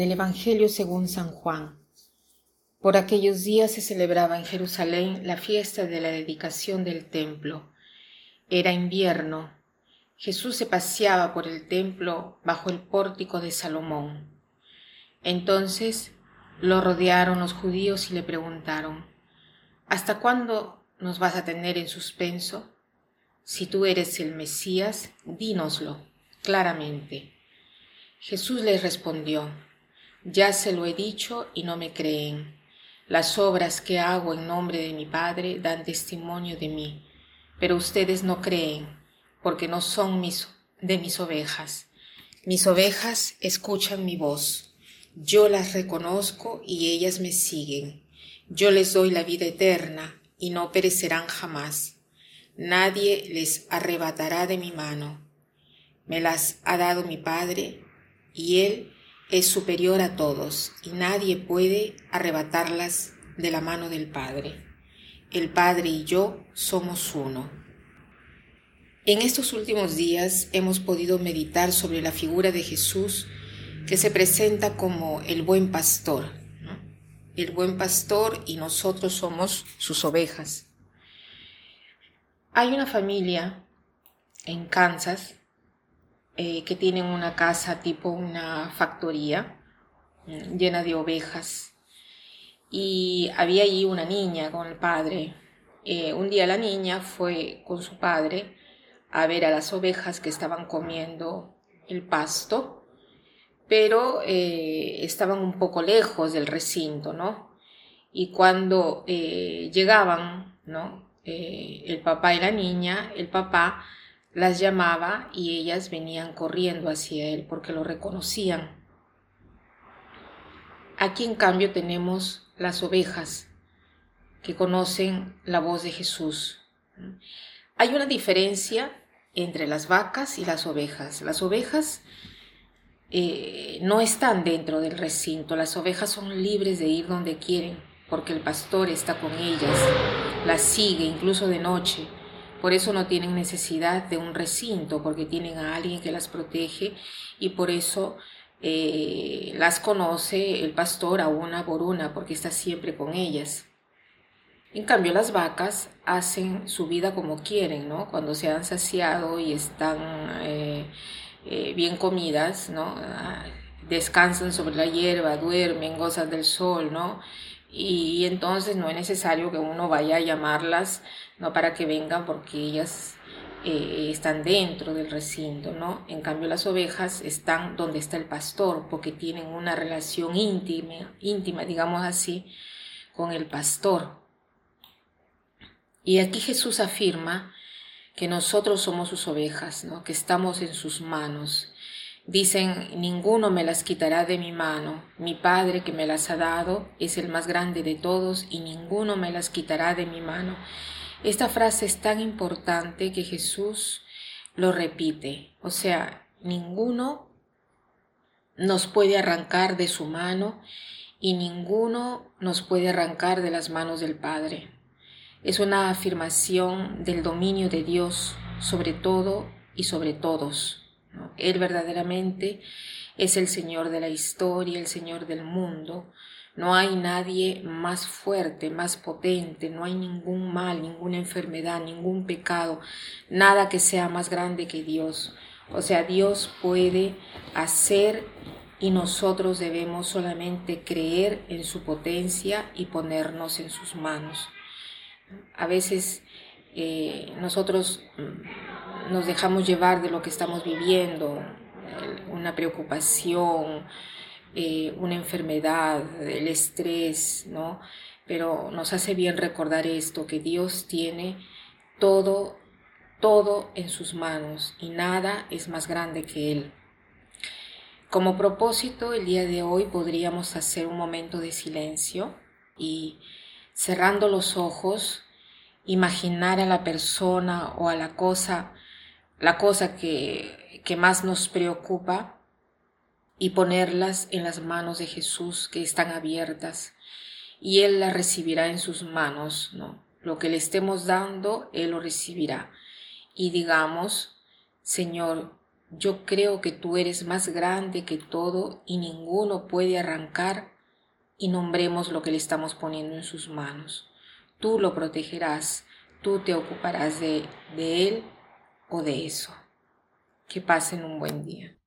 Del Evangelio según San Juan. Por aquellos días se celebraba en Jerusalén la fiesta de la dedicación del templo. Era invierno. Jesús se paseaba por el templo bajo el pórtico de Salomón. Entonces lo rodearon los judíos y le preguntaron, ¿Hasta cuándo nos vas a tener en suspenso? Si tú eres el Mesías, dínoslo claramente. Jesús les respondió, ya se lo he dicho y no me creen. Las obras que hago en nombre de mi Padre dan testimonio de mí, pero ustedes no creen, porque no son mis, de mis ovejas. Mis ovejas escuchan mi voz. Yo las reconozco y ellas me siguen. Yo les doy la vida eterna y no perecerán jamás. Nadie les arrebatará de mi mano. Me las ha dado mi Padre y Él es superior a todos y nadie puede arrebatarlas de la mano del Padre. El Padre y yo somos uno. En estos últimos días hemos podido meditar sobre la figura de Jesús que se presenta como el buen pastor. El buen pastor y nosotros somos sus ovejas. Hay una familia en Kansas eh, que tienen una casa tipo una factoría mm, llena de ovejas. Y había allí una niña con el padre. Eh, un día la niña fue con su padre a ver a las ovejas que estaban comiendo el pasto, pero eh, estaban un poco lejos del recinto, ¿no? Y cuando llegaban, ¿no? el papá y la niña, el papá las llamaba y ellas venían corriendo hacia él porque lo reconocían. Aquí en cambio tenemos las ovejas que conocen la voz de Jesús. Hay una diferencia entre las vacas y las ovejas. Las ovejas eh, no están dentro del recinto, las ovejas son libres de ir donde quieren porque el pastor está con ellas, las sigue incluso de noche por eso no tienen necesidad de un recinto, porque tienen a alguien que las protege y por eso eh, las conoce el pastor a una por una, porque está siempre con ellas. En cambio, las vacas hacen su vida como quieren, ¿no? Cuando se han saciado y están eh, eh, bien comidas, ¿no? Ah, descansan sobre la hierba, duermen, gozan del sol, ¿no? Y entonces no es necesario que uno vaya a llamarlas no para que vengan porque ellas eh, están dentro del recinto, ¿no? En cambio las ovejas están donde está el pastor porque tienen una relación íntima, íntima, digamos así, con el pastor. Y aquí Jesús afirma que nosotros somos sus ovejas, ¿no? que estamos en sus manos Dicen, ninguno me las quitará de mi mano. Mi Padre que me las ha dado es el más grande de todos y ninguno me las quitará de mi mano. Esta frase es tan importante que Jesús lo repite. O sea, ninguno nos puede arrancar de su mano y ninguno nos puede arrancar de las manos del Padre. Es una afirmación del dominio de Dios sobre todo y sobre todos. Él verdaderamente es el Señor de la historia, el Señor del mundo. No hay nadie más fuerte, más potente, no hay ningún mal, ninguna enfermedad, ningún pecado, nada que sea más grande que Dios. O sea, Dios puede hacer y nosotros debemos solamente creer en su potencia y ponernos en sus manos. A veces eh, nosotros nos dejamos llevar de lo que estamos viviendo, una preocupación, eh, una enfermedad, el estrés, ¿no? Pero nos hace bien recordar esto, que Dios tiene todo, todo en sus manos y nada es más grande que Él. Como propósito, el día de hoy podríamos hacer un momento de silencio y cerrando los ojos, imaginar a la persona o a la cosa la cosa que, que más nos preocupa y ponerlas en las manos de Jesús que están abiertas y Él las recibirá en sus manos, ¿no? Lo que le estemos dando, Él lo recibirá. Y digamos, Señor, yo creo que tú eres más grande que todo y ninguno puede arrancar y nombremos lo que le estamos poniendo en sus manos. Tú lo protegerás, tú te ocuparás de, de él o de eso. Que pasen un buen día.